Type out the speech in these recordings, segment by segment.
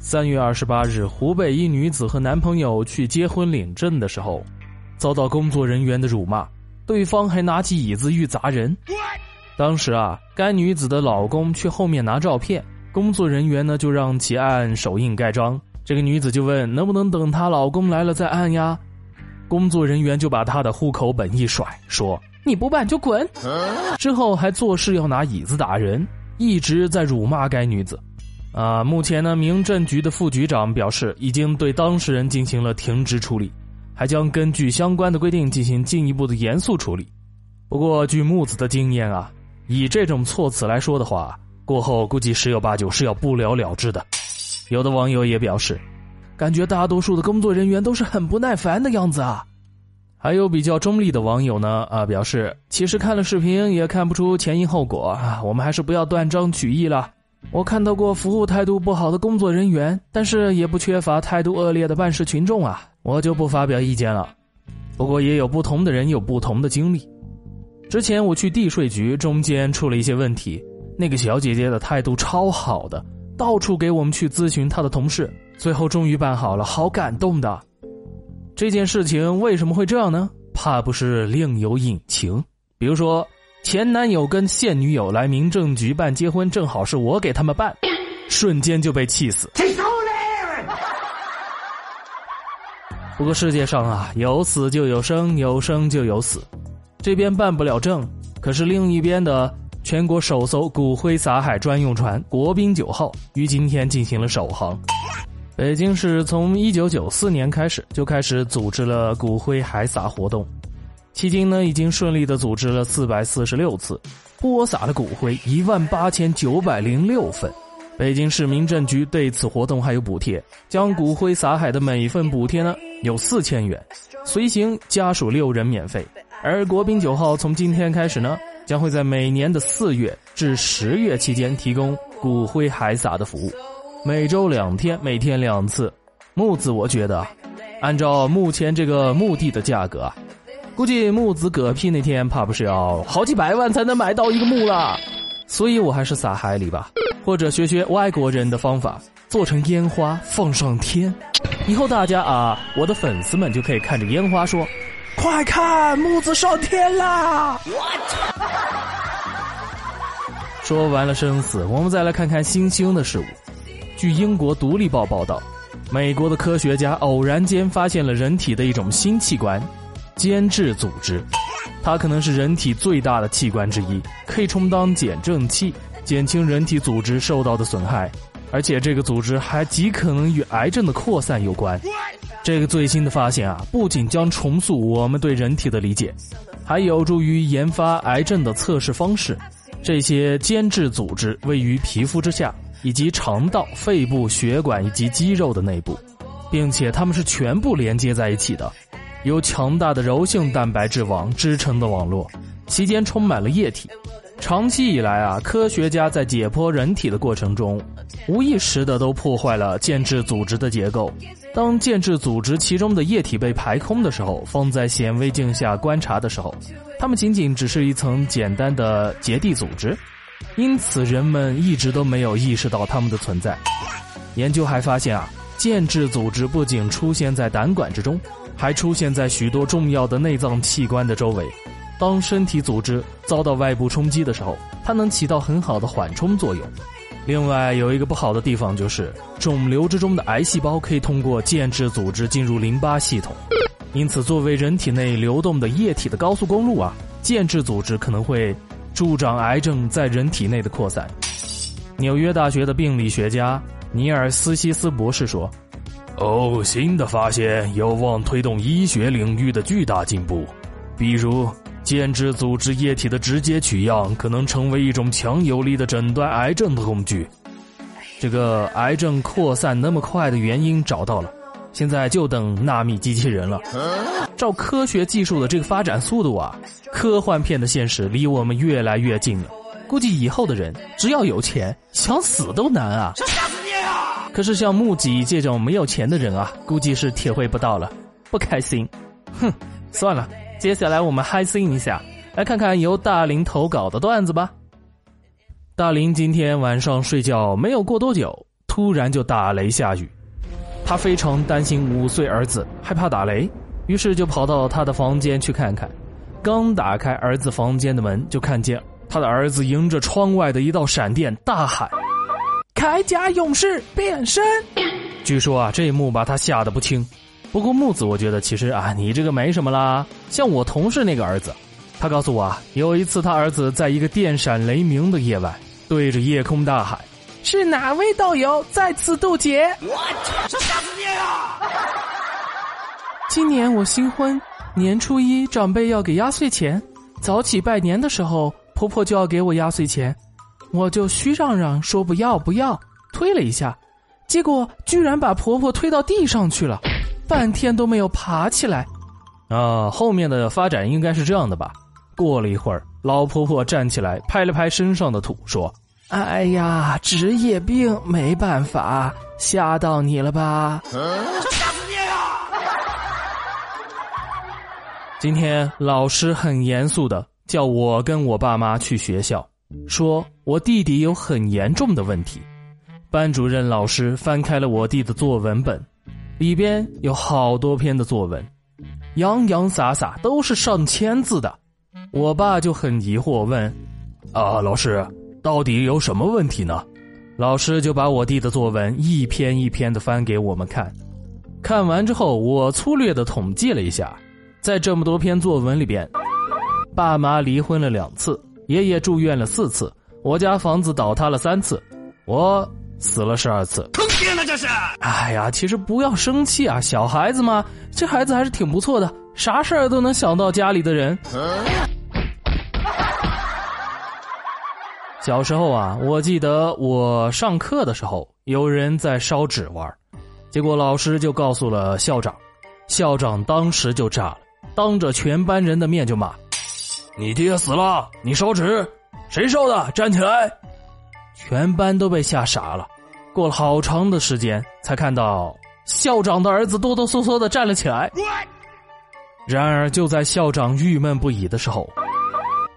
三月二十八日，湖北一女子和男朋友去结婚领证的时候，遭到工作人员的辱骂，对方还拿起椅子欲砸人。当时啊，该女子的老公去后面拿照片，工作人员呢就让其按手印盖章。这个女子就问能不能等她老公来了再按呀？工作人员就把她的户口本一甩，说你不办就滚。之后还做事要拿椅子打人，一直在辱骂该女子。啊，目前呢，民政局的副局长表示，已经对当事人进行了停职处理，还将根据相关的规定进行进一步的严肃处理。不过，据木子的经验啊，以这种措辞来说的话，过后估计十有八九是要不了了之的。有的网友也表示，感觉大多数的工作人员都是很不耐烦的样子啊。还有比较中立的网友呢，啊，表示其实看了视频也看不出前因后果啊，我们还是不要断章取义了。我看到过服务态度不好的工作人员，但是也不缺乏态度恶劣的办事群众啊，我就不发表意见了。不过也有不同的人有不同的经历。之前我去地税局，中间出了一些问题，那个小姐姐的态度超好的，到处给我们去咨询她的同事，最后终于办好了，好感动的。这件事情为什么会这样呢？怕不是另有隐情？比如说。前男友跟现女友来民政局办结婚，正好是我给他们办，瞬间就被气死。不过世界上啊，有死就有生，有生就有死。这边办不了证，可是另一边的全国首艘骨灰撒海专用船“国宾九号”于今天进行了首航。北京市从一九九四年开始就开始组织了骨灰海撒活动。迄今呢，已经顺利的组织了四百四十六次，播撒了骨灰一万八千九百零六份。北京市民政局对此活动还有补贴，将骨灰撒海的每一份补贴呢有四千元，随行家属六人免费。而国宾九号从今天开始呢，将会在每年的四月至十月期间提供骨灰海撒的服务，每周两天，每天两次。木子，我觉得，按照目前这个墓地的价格啊。估计木子嗝屁那天，怕不是要好几百万才能买到一个墓了，所以我还是撒海里吧，或者学学外国人的方法，做成烟花放上天，以后大家啊，我的粉丝们就可以看着烟花说：“快看，木子上天啦！”我操说完了生死，我们再来看看新兴的事物。据英国《独立报》报道，美国的科学家偶然间发现了人体的一种新器官。间质组织，它可能是人体最大的器官之一，可以充当减震器，减轻人体组织受到的损害。而且这个组织还极可能与癌症的扩散有关。这个最新的发现啊，不仅将重塑我们对人体的理解，还有助于研发癌症的测试方式。这些间质组织位于皮肤之下，以及肠道、肺部、血管以及肌肉的内部，并且它们是全部连接在一起的。由强大的柔性蛋白质网支撑的网络，其间充满了液体。长期以来啊，科学家在解剖人体的过程中，无意识的都破坏了间质组织的结构。当间质组织其中的液体被排空的时候，放在显微镜下观察的时候，它们仅仅只是一层简单的结缔组织，因此人们一直都没有意识到它们的存在。研究还发现啊，间质组织不仅出现在胆管之中。还出现在许多重要的内脏器官的周围。当身体组织遭到外部冲击的时候，它能起到很好的缓冲作用。另外，有一个不好的地方就是，肿瘤之中的癌细胞可以通过间质组织进入淋巴系统，因此作为人体内流动的液体的高速公路啊，间质组织可能会助长癌症在人体内的扩散。纽约大学的病理学家尼尔斯西斯博士说。哦，新的发现有望推动医学领域的巨大进步，比如间质组织液体的直接取样可能成为一种强有力的诊断癌症的工具。这个癌症扩散那么快的原因找到了，现在就等纳米机器人了。照科学技术的这个发展速度啊，科幻片的现实离我们越来越近了。估计以后的人只要有钱，想死都难啊！可是像木吉这种没有钱的人啊，估计是体会不到了，不开心。哼，算了，接下来我们嗨心一下，来看看由大林投稿的段子吧。大林今天晚上睡觉没有过多久，突突然就打雷下雨，他非常担心五岁儿子，害怕打雷，于是就跑到他的房间去看看。刚打开儿子房间的门，就看见他的儿子迎着窗外的一道闪电大喊：“铠甲勇士变身！” 据说啊，这一幕把他吓得不轻。不过木子，我觉得其实啊，你这个没什么啦。像我同事那个儿子，他告诉我啊，有一次他儿子在一个电闪雷鸣的夜晚，对着夜空大喊：“是哪位道友在此渡劫？”我操，吓死你啊！今年我新婚，年初一长辈要给压岁钱，早起拜年的时候，婆婆就要给我压岁钱，我就虚嚷嚷说不要不要，推了一下，结果居然把婆婆推到地上去了。半天都没有爬起来，啊！后面的发展应该是这样的吧？过了一会儿，老婆婆站起来，拍了拍身上的土，说：“哎呀，职业病，没办法，吓到你了吧？”吓死你了！今天老师很严肃的叫我跟我爸妈去学校，说我弟弟有很严重的问题。班主任老师翻开了我弟的作文本。里边有好多篇的作文，洋洋洒洒都是上千字的。我爸就很疑惑问：“啊，老师，到底有什么问题呢？”老师就把我弟的作文一篇一篇的翻给我们看。看完之后，我粗略的统计了一下，在这么多篇作文里边，爸妈离婚了两次，爷爷住院了四次，我家房子倒塌了三次，我。死了十二次，坑爹呢这是！哎呀，其实不要生气啊，小孩子嘛，这孩子还是挺不错的，啥事儿都能想到家里的人。小时候啊，我记得我上课的时候，有人在烧纸玩，结果老师就告诉了校长，校长当时就炸了，当着全班人的面就骂：“你爹死了，你烧纸，谁烧的？站起来！”全班都被吓傻了，过了好长的时间，才看到校长的儿子哆哆嗦嗦的站了起来。然而，就在校长郁闷不已的时候，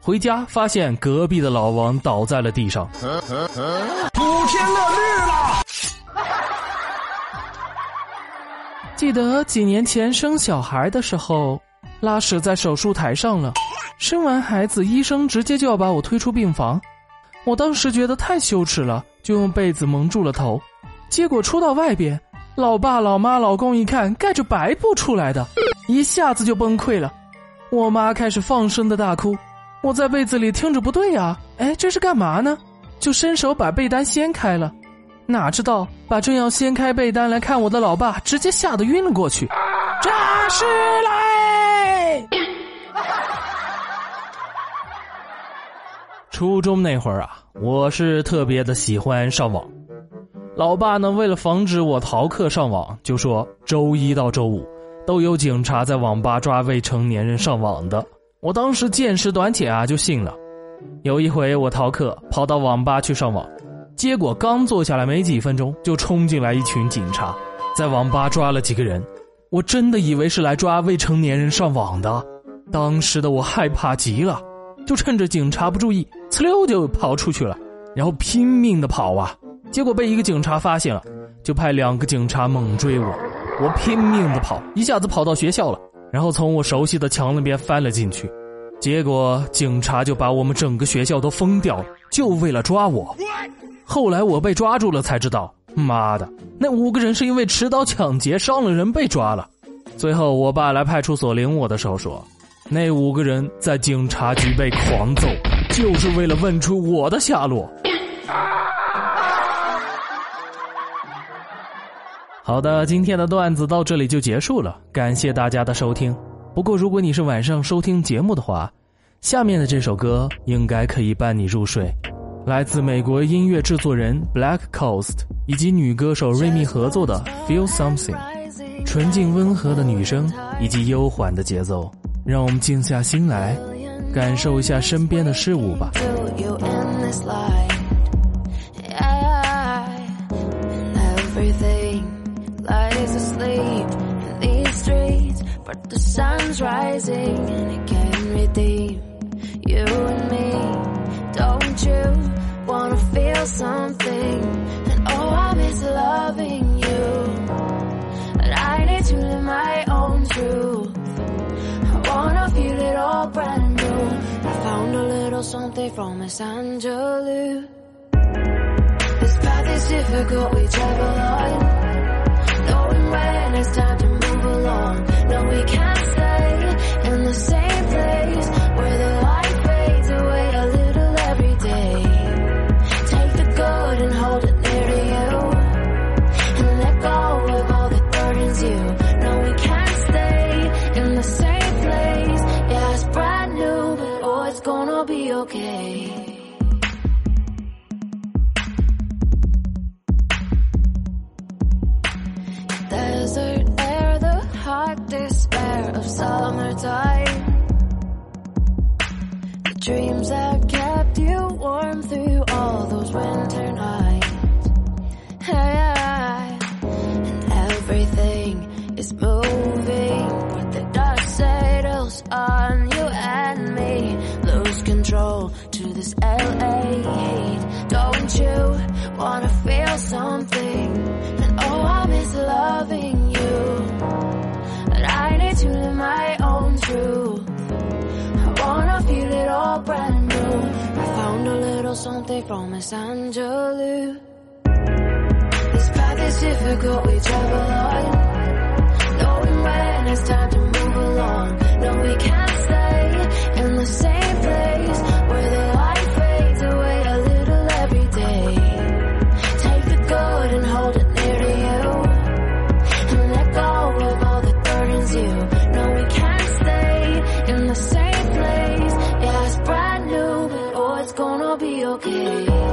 回家发现隔壁的老王倒在了地上，普天乐绿了。记得几年前生小孩的时候，拉屎在手术台上了，生完孩子，医生直接就要把我推出病房。我当时觉得太羞耻了，就用被子蒙住了头。结果出到外边，老爸、老妈、老公一看盖着白布出来的，一下子就崩溃了。我妈开始放声的大哭，我在被子里听着不对啊，哎，这是干嘛呢？就伸手把被单掀开了，哪知道把正要掀开被单来看我的老爸，直接吓得晕了过去。这是来。初中那会儿啊，我是特别的喜欢上网。老爸呢，为了防止我逃课上网，就说周一到周五都有警察在网吧抓未成年人上网的。我当时见识短浅啊，就信了。有一回我逃课跑到网吧去上网，结果刚坐下来没几分钟，就冲进来一群警察，在网吧抓了几个人。我真的以为是来抓未成年人上网的，当时的我害怕极了。就趁着警察不注意，呲溜就跑出去了，然后拼命的跑啊，结果被一个警察发现了，就派两个警察猛追我，我拼命的跑，一下子跑到学校了，然后从我熟悉的墙那边翻了进去，结果警察就把我们整个学校都封掉了，就为了抓我。后来我被抓住了才知道，妈的，那五个人是因为持刀抢劫伤了人被抓了。最后我爸来派出所领我的时候说。那五个人在警察局被狂揍，就是为了问出我的下落。好的，今天的段子到这里就结束了，感谢大家的收听。不过，如果你是晚上收听节目的话，下面的这首歌应该可以伴你入睡，来自美国音乐制作人 Black Coast 以及女歌手瑞蜜合作的《Feel Something》，纯净温和的女声以及悠缓的节奏。让我们静下心来，感受一下身边的事物吧。Something from Los Angeles. This path is difficult, we travel on. Summertime. The dreams that kept you warm through all those winter nights. Hey, and everything is moving, but the dust settles on you and me. Lose control to this LA heat. Don't you wanna feel something? And oh, I miss loving you. But I need to live my own truth. I wanna feel it all brand new. I found a little something from Los Angeles. This path is difficult, we travel on. Knowing when it's time to move along. No, we can't stay in the same place okay.